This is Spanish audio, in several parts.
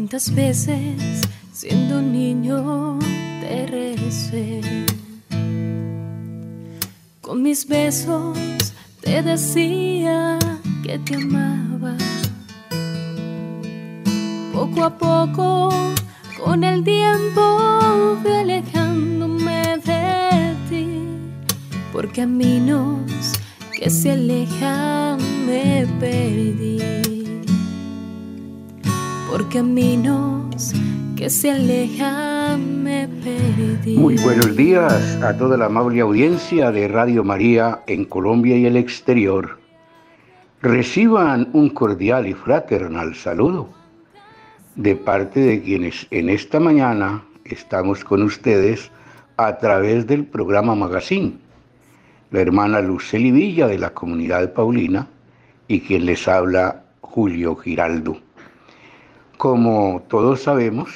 ¿Cuántas veces siendo niño te recé? Con mis besos te decía que te amaba. Poco a poco, con el tiempo, fui alejándome de ti por caminos que se alejan me perdí por caminos que se alejan me perdí. Muy buenos días a toda la amable audiencia de Radio María en Colombia y el exterior. Reciban un cordial y fraternal saludo de parte de quienes en esta mañana estamos con ustedes a través del programa Magazine. La hermana Luceli Villa de la comunidad Paulina y quien les habla Julio Giraldo. Como todos sabemos,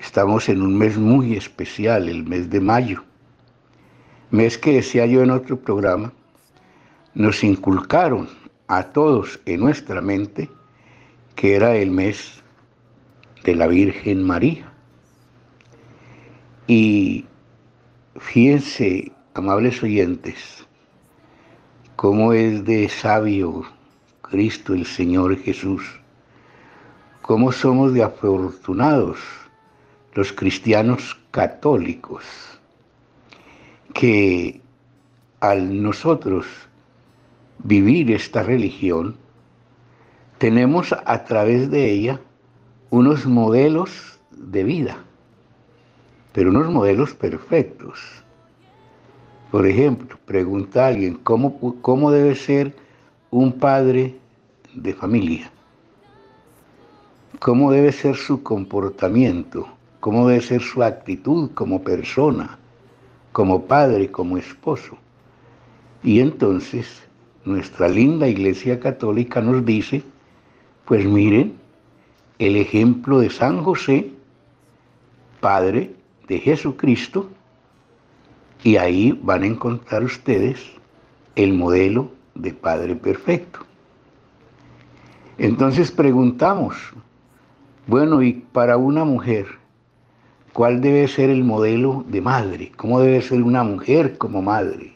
estamos en un mes muy especial, el mes de mayo. Mes que decía yo en otro programa, nos inculcaron a todos en nuestra mente que era el mes de la Virgen María. Y fíjense, amables oyentes, cómo es de sabio Cristo el Señor Jesús cómo somos de afortunados los cristianos católicos, que al nosotros vivir esta religión, tenemos a través de ella unos modelos de vida, pero unos modelos perfectos. Por ejemplo, pregunta a alguien, ¿cómo, cómo debe ser un padre de familia? Cómo debe ser su comportamiento, cómo debe ser su actitud como persona, como padre, como esposo. Y entonces nuestra linda Iglesia Católica nos dice, pues miren, el ejemplo de San José, Padre de Jesucristo, y ahí van a encontrar ustedes el modelo de Padre perfecto. Entonces preguntamos, bueno, y para una mujer, ¿cuál debe ser el modelo de madre? ¿Cómo debe ser una mujer como madre?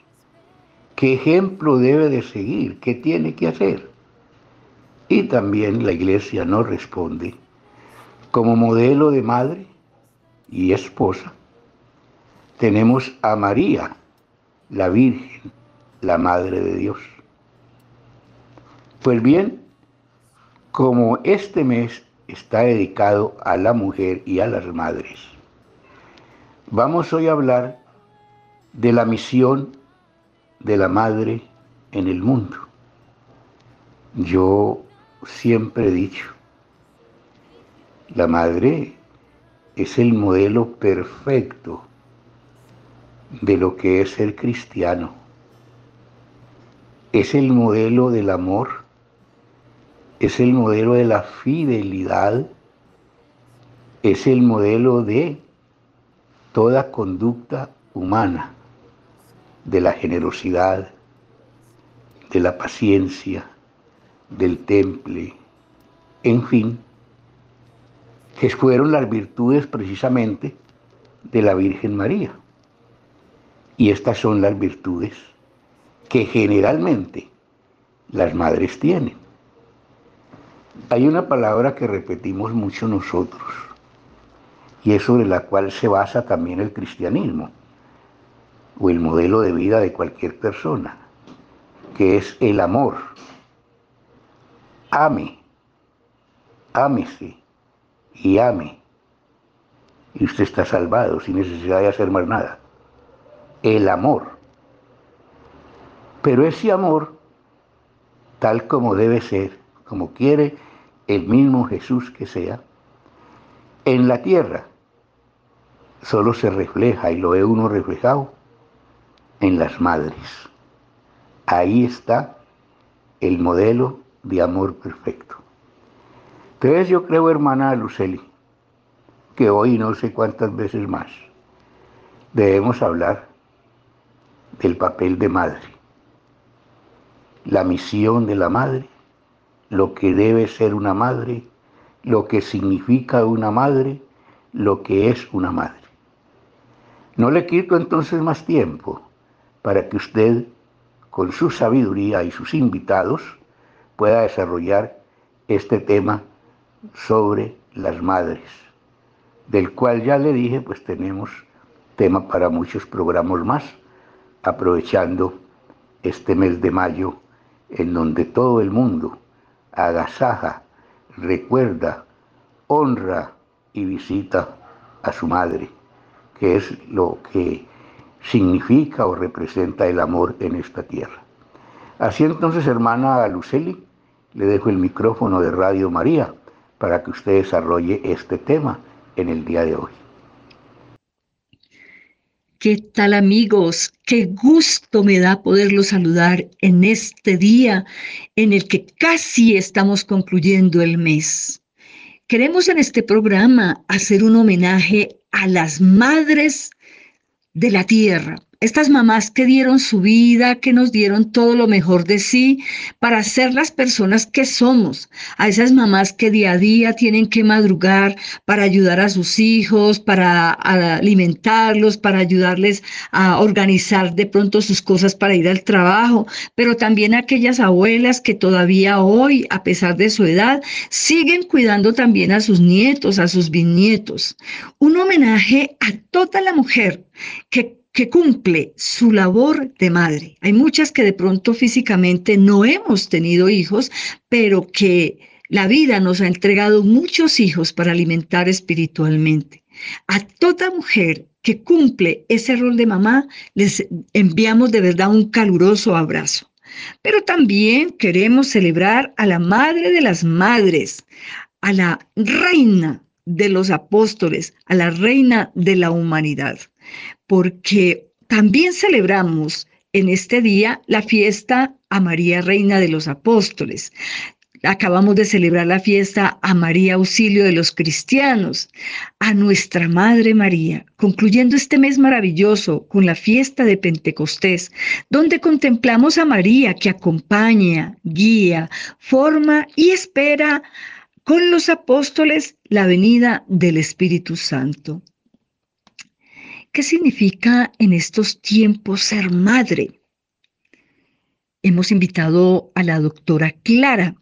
¿Qué ejemplo debe de seguir? ¿Qué tiene que hacer? Y también la iglesia nos responde, como modelo de madre y esposa, tenemos a María, la Virgen, la Madre de Dios. Pues bien, como este mes está dedicado a la mujer y a las madres. Vamos hoy a hablar de la misión de la madre en el mundo. Yo siempre he dicho, la madre es el modelo perfecto de lo que es ser cristiano. Es el modelo del amor es el modelo de la fidelidad, es el modelo de toda conducta humana, de la generosidad, de la paciencia, del temple, en fin, que fueron las virtudes precisamente de la Virgen María. Y estas son las virtudes que generalmente las madres tienen. Hay una palabra que repetimos mucho nosotros y es sobre la cual se basa también el cristianismo o el modelo de vida de cualquier persona, que es el amor. Ame, ámese y ame. Y usted está salvado sin necesidad de hacer más nada. El amor. Pero ese amor, tal como debe ser, como quiere el mismo Jesús que sea, en la tierra solo se refleja y lo ve uno reflejado en las madres. Ahí está el modelo de amor perfecto. Entonces yo creo, hermana Luceli, que hoy no sé cuántas veces más debemos hablar del papel de madre, la misión de la madre lo que debe ser una madre, lo que significa una madre, lo que es una madre. No le quito entonces más tiempo para que usted, con su sabiduría y sus invitados, pueda desarrollar este tema sobre las madres, del cual ya le dije, pues tenemos tema para muchos programas más, aprovechando este mes de mayo, en donde todo el mundo agasaja, recuerda, honra y visita a su madre, que es lo que significa o representa el amor en esta tierra. Así entonces, hermana Luceli, le dejo el micrófono de Radio María para que usted desarrolle este tema en el día de hoy. ¿Qué tal amigos? Qué gusto me da poderlos saludar en este día en el que casi estamos concluyendo el mes. Queremos en este programa hacer un homenaje a las madres de la tierra, estas mamás que dieron su vida, que nos dieron todo lo mejor de sí para ser las personas que somos, a esas mamás que día a día tienen que madrugar para ayudar a sus hijos, para alimentarlos, para ayudarles a organizar de pronto sus cosas para ir al trabajo, pero también a aquellas abuelas que todavía hoy, a pesar de su edad, siguen cuidando también a sus nietos, a sus bisnietos. Un homenaje a toda la mujer que que cumple su labor de madre. Hay muchas que de pronto físicamente no hemos tenido hijos, pero que la vida nos ha entregado muchos hijos para alimentar espiritualmente. A toda mujer que cumple ese rol de mamá, les enviamos de verdad un caluroso abrazo. Pero también queremos celebrar a la Madre de las Madres, a la Reina de los Apóstoles, a la Reina de la Humanidad porque también celebramos en este día la fiesta a María Reina de los Apóstoles. Acabamos de celebrar la fiesta a María Auxilio de los Cristianos, a nuestra Madre María, concluyendo este mes maravilloso con la fiesta de Pentecostés, donde contemplamos a María que acompaña, guía, forma y espera con los apóstoles la venida del Espíritu Santo. ¿Qué significa en estos tiempos ser madre? Hemos invitado a la doctora Clara.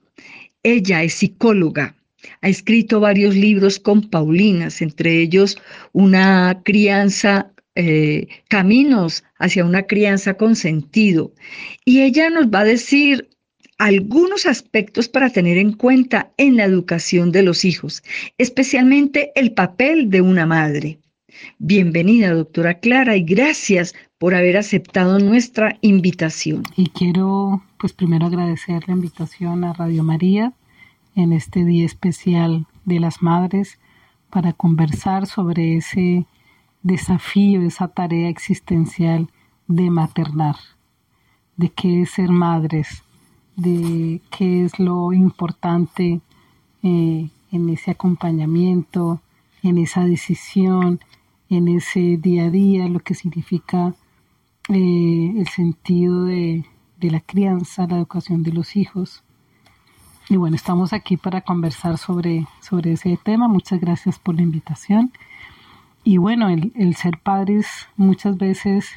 Ella es psicóloga. Ha escrito varios libros con Paulinas, entre ellos una crianza, eh, caminos hacia una crianza con sentido. Y ella nos va a decir algunos aspectos para tener en cuenta en la educación de los hijos, especialmente el papel de una madre. Bienvenida, doctora Clara, y gracias por haber aceptado nuestra invitación. Y quiero, pues primero agradecer la invitación a Radio María en este día especial de las madres para conversar sobre ese desafío, esa tarea existencial de maternar, de qué es ser madres, de qué es lo importante eh, en ese acompañamiento, en esa decisión, en ese día a día, lo que significa eh, el sentido de, la crianza, la educación de los hijos. Y bueno, estamos aquí para conversar sobre, sobre ese tema. Muchas gracias por la invitación. Y bueno, el, ser padres muchas veces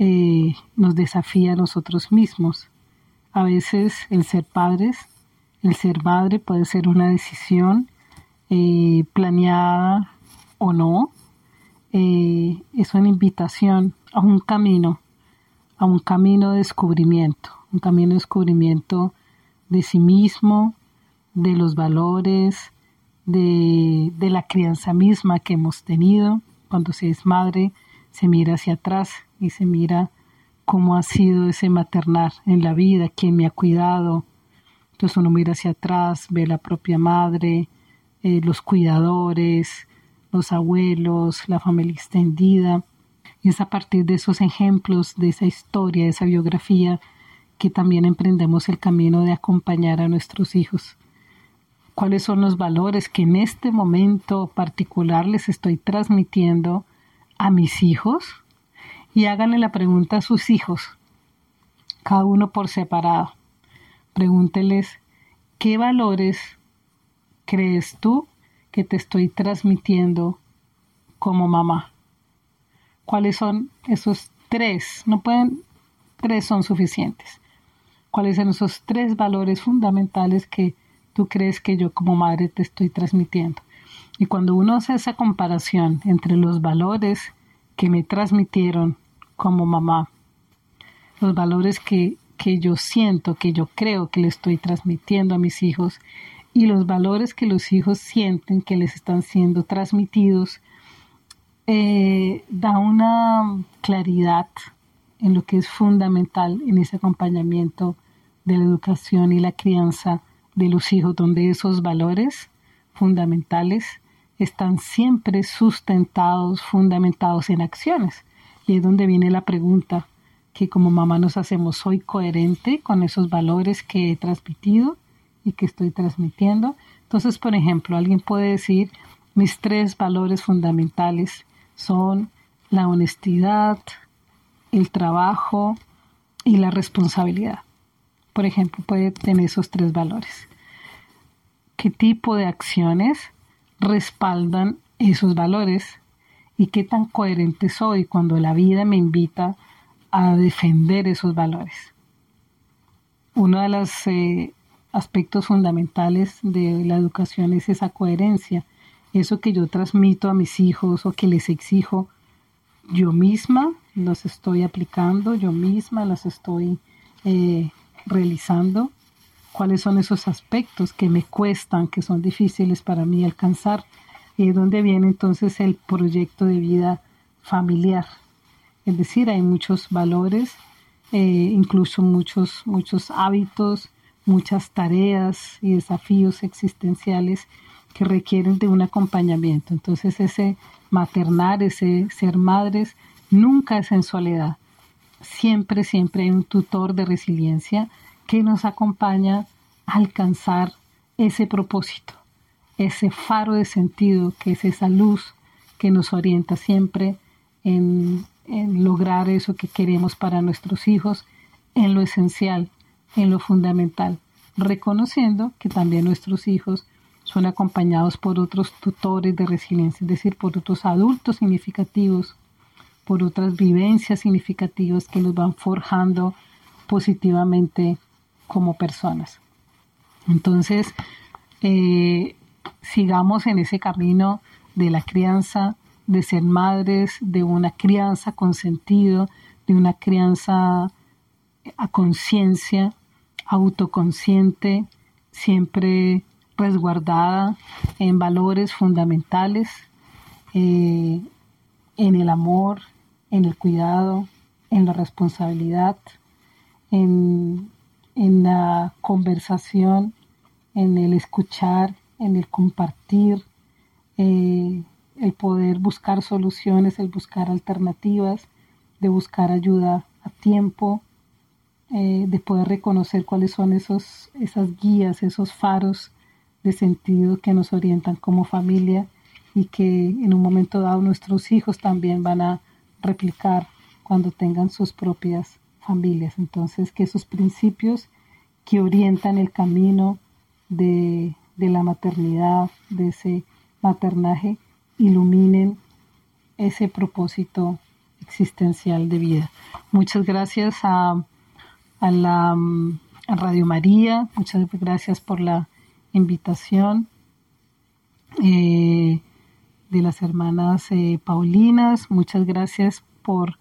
eh, nos desafía a nosotros mismos. A veces el ser padres, el ser madre puede ser una decisión eh, planeada o no, eh, es una invitación a un camino, a un camino de descubrimiento, un camino de descubrimiento de sí mismo, de los valores, de, de la crianza misma que hemos tenido. Cuando se es madre, se mira hacia atrás y se mira cómo ha sido ese maternar en la vida, quién me ha cuidado. Entonces uno mira hacia atrás, ve la propia madre, eh, los cuidadores, los abuelos, la familia extendida. Y es a partir de esos ejemplos, de esa historia, de esa biografía, que también emprendemos el camino de acompañar a nuestros hijos. ¿Cuáles son los valores que en este momento particular les estoy transmitiendo a mis hijos? Y háganle la pregunta a sus hijos, cada uno por separado. Pregúnteles qué valores crees tú que te estoy transmitiendo como mamá? ¿Cuáles son esos tres? No pueden, tres son suficientes. ¿Cuáles son esos tres valores fundamentales que tú crees que yo como madre te estoy transmitiendo? Y cuando uno hace esa comparación entre los valores que me transmitieron como mamá, los valores que, que yo siento, que yo creo que le estoy transmitiendo a mis hijos y los valores que los hijos sienten que les están siendo transmitidos, eh, da una claridad en lo que es fundamental en ese acompañamiento de la educación y la crianza de los hijos, donde esos valores fundamentales están siempre sustentados, fundamentados en acciones. Y es donde viene la pregunta que como mamá nos hacemos, ¿soy coherente con esos valores que he transmitido y que estoy transmitiendo? Entonces, por ejemplo, alguien puede decir, mis tres valores fundamentales son la honestidad, el trabajo y la responsabilidad. Por ejemplo, puede tener esos tres valores. ¿Qué tipo de acciones respaldan esos valores y qué tan coherente soy cuando la vida me invita a defender esos valores. Uno de los eh, aspectos fundamentales de la educación es esa coherencia, eso que yo transmito a mis hijos o que les exijo, yo misma los estoy aplicando, yo misma los estoy eh, realizando, cuáles son esos aspectos que me cuestan, que son difíciles para mí alcanzar, y de dónde viene entonces el proyecto de vida familiar. Es decir, hay muchos valores, eh, incluso muchos, muchos hábitos, muchas tareas y desafíos existenciales que requieren de un acompañamiento. Entonces ese maternar, ese ser madres, nunca es en soledad. Siempre, siempre hay un tutor de resiliencia que nos acompaña a alcanzar ese propósito, ese faro de sentido que es esa luz que nos orienta siempre en, en lograr eso que queremos para nuestros hijos, en lo esencial, en lo fundamental, reconociendo que también nuestros hijos son acompañados por otros tutores de resiliencia, es decir, por otros adultos significativos, por otras vivencias significativas que los van forjando positivamente como personas. Entonces, eh, sigamos en ese camino de la crianza, de ser madres, de una crianza con sentido, de una crianza a conciencia, autoconsciente, siempre resguardada en valores fundamentales, eh, en el amor, en el cuidado, en la responsabilidad, en, la conversación, en el escuchar, en el compartir, eh, el poder buscar soluciones, el buscar alternativas, de buscar ayuda a tiempo, eh, de poder reconocer cuáles son esos, esas guías, esos faros de sentido que nos orientan como familia y que en un momento dado nuestros hijos también van a replicar cuando tengan sus propias familias. Entonces, que esos principios que orientan el camino de, de la maternidad, de ese maternaje, iluminen ese propósito existencial de vida. Muchas gracias a a la Radio María. Muchas gracias por la invitación eh, de las hermanas eh, Paulinas. Muchas gracias por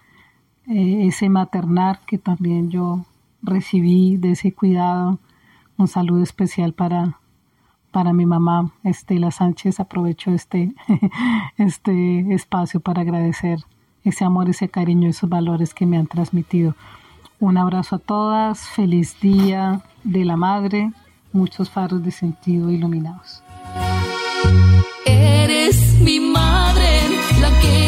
eh, ese maternar que también yo recibí, de ese cuidado. Un saludo especial para, para mi mamá Estela Sánchez. Aprovecho este, este espacio para agradecer ese amor, ese cariño, esos valores que me han transmitido. Un abrazo a todas, feliz día de la madre, muchos faros de sentido iluminados. Eres mi madre, la que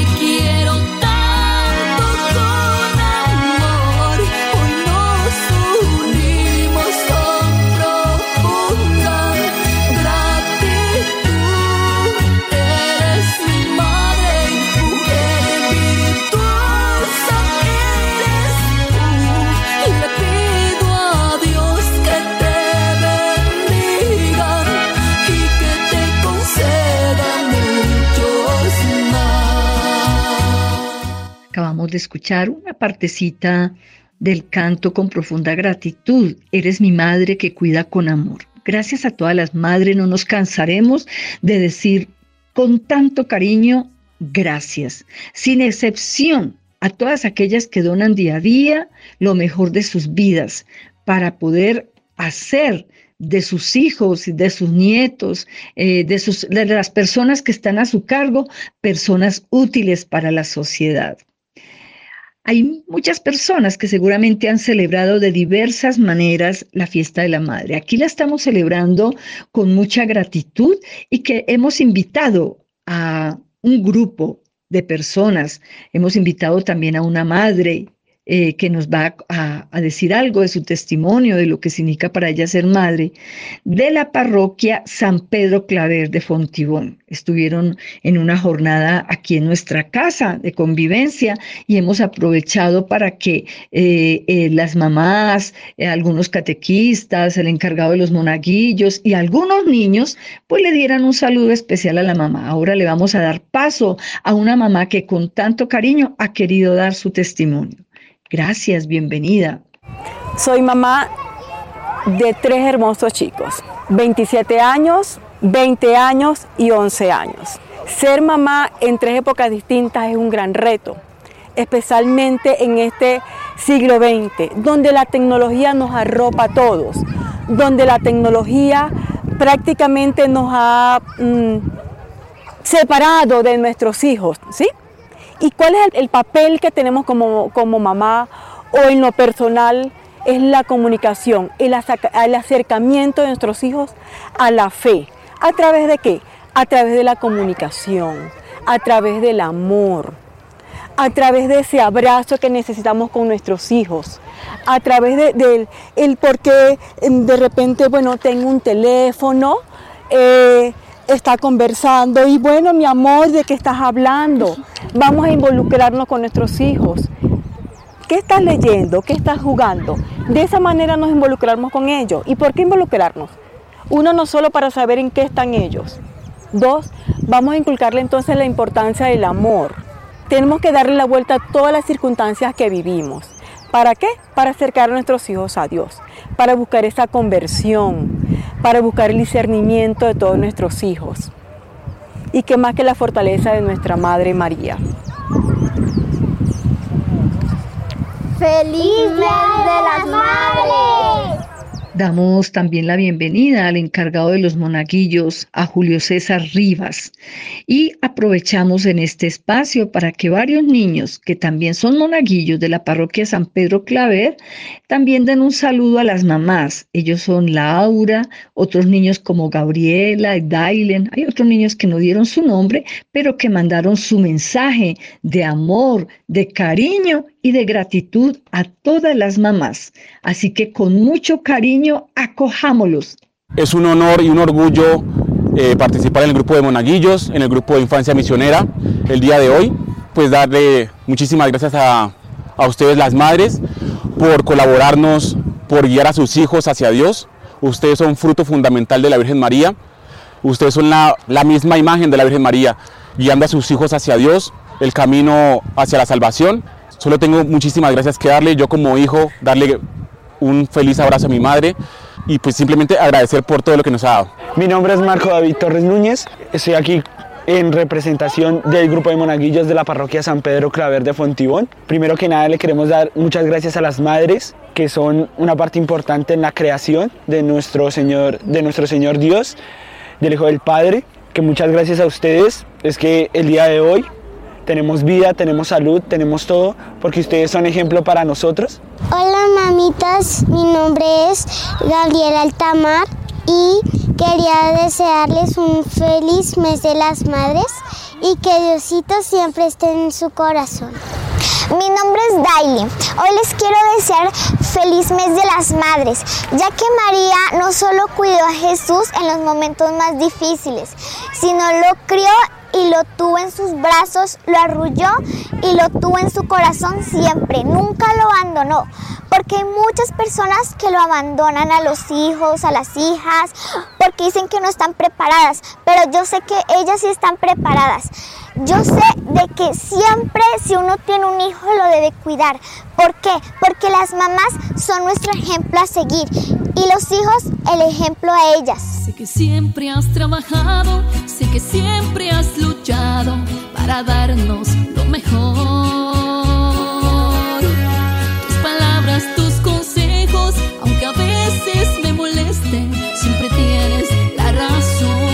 de escuchar una partecita del canto con profunda gratitud. Eres mi madre que cuida con amor. Gracias a todas las madres, no nos cansaremos de decir con tanto cariño, gracias. Sin excepción, a todas aquellas que donan día a día lo mejor de sus vidas para poder hacer de sus hijos de sus nietos, eh, de, sus, de las personas que están a su cargo, personas útiles para la sociedad. Hay muchas personas que seguramente han celebrado de diversas maneras la fiesta de la madre. Aquí la estamos celebrando con mucha gratitud y que hemos invitado a un grupo de personas. Hemos invitado también a una madre eh, que nos va a, decir algo de su testimonio, de lo que significa para ella ser madre, de la parroquia San Pedro Claver de Fontibón. Estuvieron en una jornada aquí en nuestra casa de convivencia y hemos aprovechado para que eh, eh, las mamás, algunos catequistas, el encargado de los monaguillos y algunos niños, pues le dieran un saludo especial a la mamá. Ahora le vamos a dar paso a una mamá que con tanto cariño ha querido dar su testimonio. Gracias, bienvenida. Soy mamá de tres hermosos chicos, 27 años, 20 años y 11 años. Ser mamá en tres épocas distintas es un gran reto, especialmente en este siglo XX, donde la tecnología nos arropa a todos, donde la tecnología prácticamente nos ha mm, separado de nuestros hijos, ¿sí? ¿Y cuál es el, papel que tenemos como, como mamá o en lo personal? Es la comunicación, el, acercamiento de nuestros hijos a la fe. ¿A través de qué? A través de la comunicación, a través del amor, a través de ese abrazo que necesitamos con nuestros hijos, a través del de, el por qué em, de repente, bueno, tengo un teléfono, eh, está conversando y bueno, mi amor, ¿de qué estás hablando? Vamos a involucrarnos con nuestros hijos. ¿Qué estás leyendo? ¿Qué estás jugando? De esa manera nos involucramos con ellos. ¿Y por qué involucrarnos? Uno, no solo para saber en qué están ellos. Dos, vamos a inculcarle entonces la importancia del amor. Tenemos que darle la vuelta a todas las circunstancias que vivimos. ¿Para qué? Para acercar a nuestros hijos a Dios, para buscar esa conversión, para buscar el discernimiento de todos nuestros hijos. Y qué más que la fortaleza de nuestra Madre María. ¡Feliz de las Madres! Damos también la bienvenida al encargado de los monaguillos, a Julio César Rivas, y aprovechamos en este espacio para que varios niños que también son monaguillos de la parroquia San Pedro Claver también den un saludo a las mamás. Ellos son Laura, otros niños como Gabriela Dailen, hay otros niños que no dieron su nombre, pero que mandaron su mensaje de amor, de cariño y de gratitud a todas las mamás. Así que con mucho cariño acojámoslos. Es un honor y un orgullo eh, participar en el grupo de monaguillos, en el grupo de infancia misionera el día de hoy. Pues darle muchísimas gracias a, a ustedes las madres por colaborarnos, por guiar a sus hijos hacia Dios. Ustedes son fruto fundamental de la Virgen María. Ustedes son la, la misma imagen de la Virgen María, guiando a sus hijos hacia Dios, el camino hacia la salvación Solo tengo muchísimas gracias que darle, yo como hijo, darle un feliz abrazo a mi madre y pues simplemente agradecer por todo lo que nos ha dado. Mi nombre es Marco David Torres Núñez, estoy aquí en representación del grupo de monaguillos de la parroquia San Pedro Claver de Fontibón. Primero que nada le queremos dar muchas gracias a las madres que son una parte importante en la creación de nuestro Señor, de nuestro Señor Dios, del Hijo del Padre, que muchas gracias a ustedes es que el día de hoy tenemos vida, tenemos salud, tenemos todo, porque ustedes son ejemplo para nosotros. Hola mamitas, mi nombre es Gabriela Altamar y quería desearles un feliz mes de las madres y que Diosito siempre esté en su corazón. Mi nombre es Daily. Hoy les quiero desear feliz mes de las madres, ya que María no solo cuidó a Jesús en los momentos más difíciles, sino lo crió y lo tuvo en sus brazos, lo arrulló y lo tuvo en su corazón siempre, nunca lo abandonó. Porque hay muchas personas que lo abandonan a los hijos, a las hijas, porque dicen que no están preparadas, pero yo sé que ellas sí están preparadas. yo sé de que siempre si uno tiene un hijo lo debe cuidar. ¿Por qué? Porque las mamás son nuestro ejemplo a seguir y los hijos el ejemplo a ellas. Sé que siempre has trabajado, sé que siempre has luchado para darnos lo mejor. Tus palabras, tus consejos, aunque a veces me molesten, siempre tienes la razón.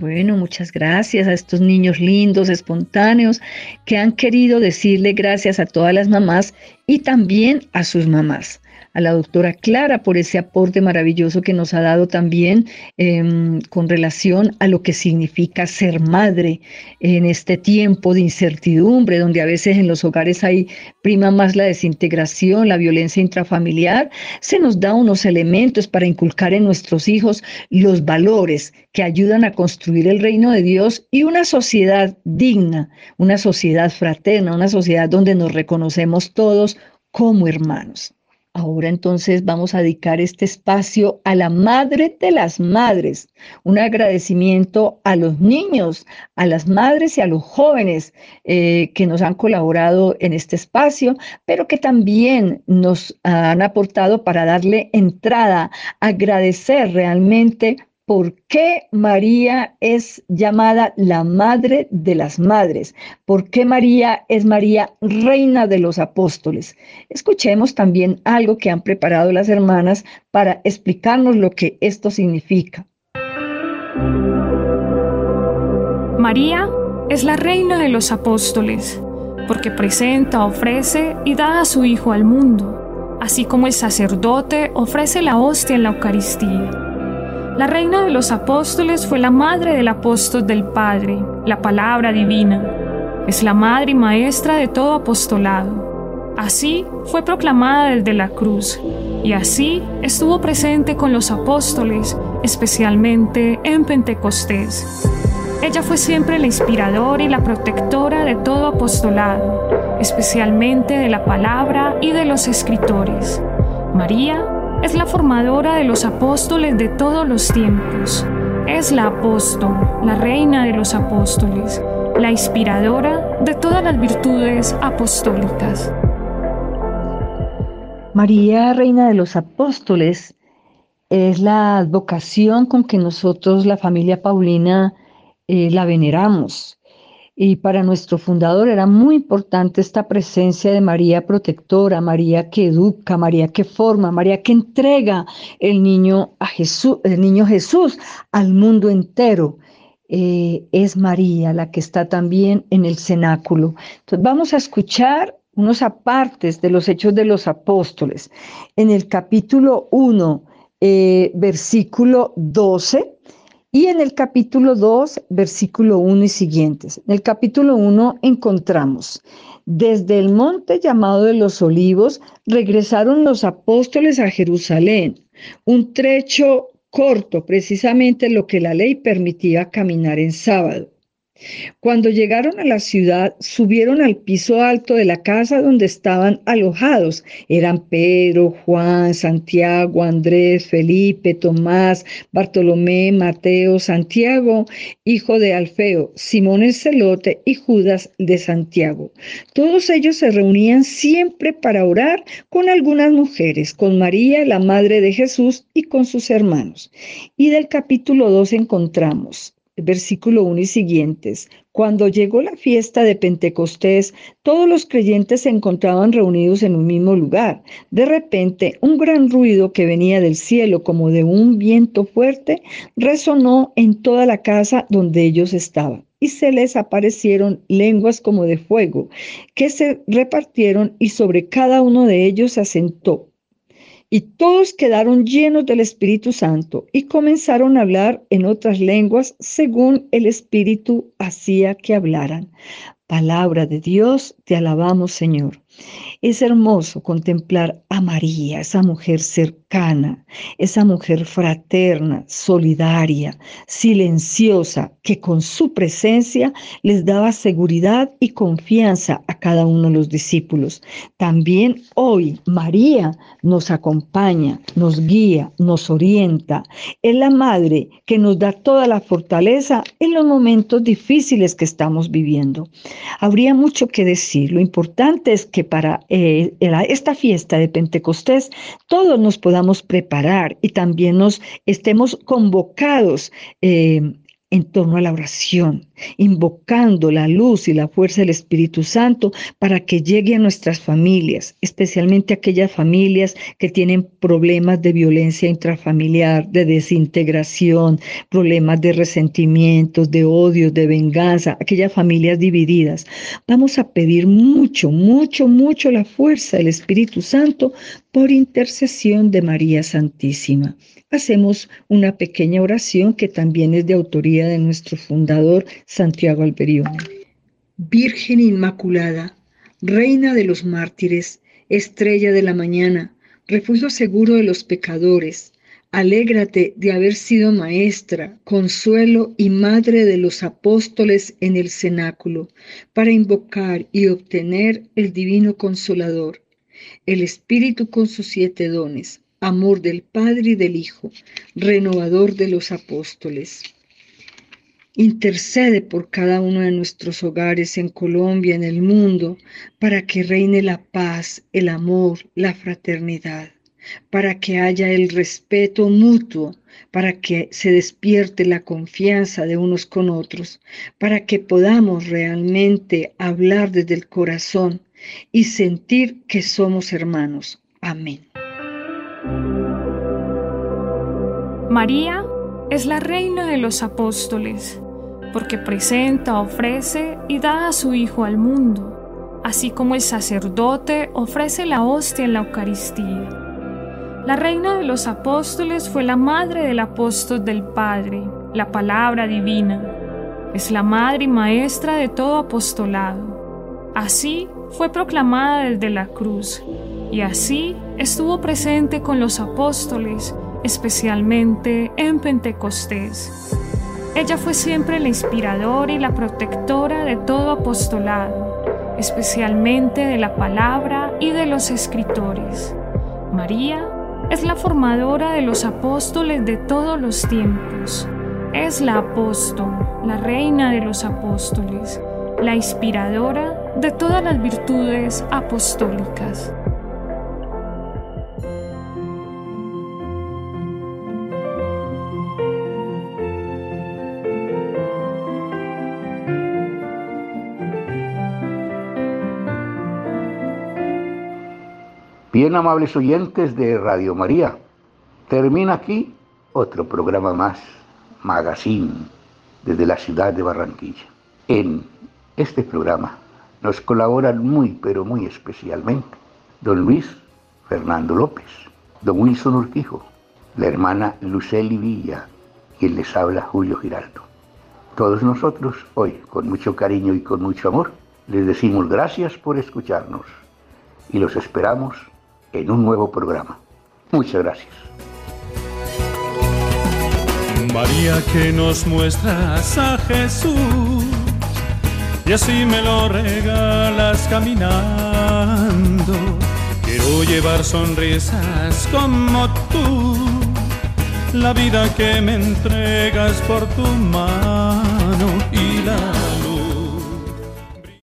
Bueno, muchas gracias a estos niños lindos, espontáneos, que han querido decirle gracias a todas las mamás y también a sus mamás. A la doctora Clara por ese aporte maravilloso que nos ha dado también em, con relación a lo que significa ser madre en este tiempo de incertidumbre, donde a veces en los hogares hay prima más la desintegración, la violencia intrafamiliar, se nos da unos elementos para inculcar en nuestros hijos los valores que ayudan a construir el reino de Dios y una sociedad digna, una sociedad fraterna, una sociedad donde nos reconocemos todos como hermanos. Ahora entonces vamos a dedicar este espacio a la madre de las madres, un agradecimiento a los niños, a las madres y a los jóvenes eh, que nos han colaborado en este espacio, pero que también nos han aportado para darle entrada, agradecer realmente ¿Por qué María es llamada la madre de las madres? ¿Por qué María es María reina de los apóstoles? Escuchemos también algo que han preparado las hermanas para explicarnos lo que esto significa. María es la reina de los apóstoles, porque presenta, ofrece y da a su Hijo al mundo, así como el sacerdote ofrece la hostia en la Eucaristía. La reina de los apóstoles fue la madre del apóstol del Padre, la palabra divina. Es la madre y maestra de todo apostolado. Así fue proclamada desde la cruz y así estuvo presente con los apóstoles, especialmente en Pentecostés. Ella fue siempre la inspiradora y la protectora de todo apostolado, especialmente de la palabra y de los escritores. María es la formadora de los apóstoles de todos los tiempos. Es la apóstol, la reina de los apóstoles, la inspiradora de todas las virtudes apostólicas. María, reina de los apóstoles, es la advocación con que nosotros, la familia Paulina, eh, la veneramos. Y para nuestro fundador era muy importante esta presencia de María protectora, María que educa, María que forma, María que entrega el niño a Jesús, el niño Jesús al mundo entero. Eh, es María la que está también en el cenáculo. Entonces vamos a escuchar unos apartes de los hechos de los apóstoles. En el capítulo 1, eh, versículo 12 y en el capítulo 2, versículo 1 y siguientes. En el capítulo 1 encontramos, desde el monte llamado de los olivos, regresaron los apóstoles a Jerusalén, un trecho corto, precisamente lo que la ley permitía caminar en sábado. Cuando llegaron a la ciudad, subieron al piso alto de la casa donde estaban alojados. Eran Pedro, Juan, Santiago, Andrés, Felipe, Tomás, Bartolomé, Mateo, Santiago, hijo de Alfeo, Simón el celote y Judas de Santiago. Todos ellos se reunían siempre para orar con algunas mujeres, con María, la madre de Jesús, y con sus hermanos. Y del capítulo 2 encontramos versículo 1 y siguientes. Cuando llegó la fiesta de Pentecostés, todos los creyentes se encontraban reunidos en un mismo lugar. De repente, un gran ruido que venía del cielo como de un viento fuerte resonó en toda la casa donde ellos estaban. Y se les aparecieron lenguas como de fuego, que se repartieron y sobre cada uno de ellos se asentó y todos quedaron llenos del Espíritu Santo y comenzaron a hablar en otras lenguas según el Espíritu hacía que hablaran. Palabra de Dios, te alabamos Señor. Es hermoso contemplar a María, esa mujer cercana, esa mujer fraterna, solidaria, silenciosa, que con su presencia les daba seguridad y confianza a cada uno de los discípulos. También hoy María nos acompaña, nos guía, nos orienta. Es la madre que nos da toda la fortaleza en los momentos difíciles que estamos viviendo. Habría mucho que decir. Lo importante es que para eh, esta fiesta de Pentecostés todos nos podamos preparar y también nos estemos convocados eh, en torno a la oración, invocando la luz y la fuerza del Espíritu Santo para que llegue a nuestras familias, especialmente aquellas familias que tienen problemas de violencia intrafamiliar, de desintegración, problemas de resentimientos, de odio, de venganza, aquellas familias divididas. Vamos a pedir mucho, mucho, mucho la fuerza del Espíritu Santo por intercesión de María Santísima hacemos una pequeña oración que también es de autoría de nuestro fundador Santiago Alberione. Virgen Inmaculada, Reina de los mártires, estrella de la mañana, refugio seguro de los pecadores, alégrate de haber sido maestra, consuelo y madre de los apóstoles en el cenáculo, para invocar y obtener el divino consolador, el Espíritu con sus siete dones amor del Padre y del Hijo, renovador de los apóstoles. Intercede por cada uno de nuestros hogares en Colombia, en el mundo, para que reine la paz, el amor, la fraternidad, para que haya el respeto mutuo, para que se despierte la confianza de unos con otros, para que podamos realmente hablar desde el corazón y sentir que somos hermanos. Amén. María es la reina de los apóstoles, porque presenta, ofrece y da a su Hijo al mundo, así como el sacerdote ofrece la hostia en la Eucaristía. La reina de los apóstoles fue la madre del apóstol del Padre, la palabra divina. Es la madre y maestra de todo apostolado. Así fue proclamada desde la cruz y así estuvo presente con los apóstoles especialmente en Pentecostés. Ella fue siempre la inspiradora y la protectora de todo apostolado, especialmente de la palabra y de los escritores. María es la formadora de los apóstoles de todos los tiempos. Es la apóstol, la reina de los apóstoles, la inspiradora de todas las virtudes apostólicas. Bien, amables oyentes de Radio María, termina aquí otro programa más, Magazine, desde la ciudad de Barranquilla. En este programa nos colaboran muy, pero muy especialmente don Luis Fernando López, don Wilson Urquijo, la hermana Luceli Villa, quien les habla Julio Giraldo. Todos nosotros hoy, con mucho cariño y con mucho amor, les decimos gracias por escucharnos y los esperamos en un nuevo programa. Muchas gracias. María que nos muestras a Jesús y así me lo regalas caminando. Quiero llevar sonrisas como tú, la vida que me entregas por tu mano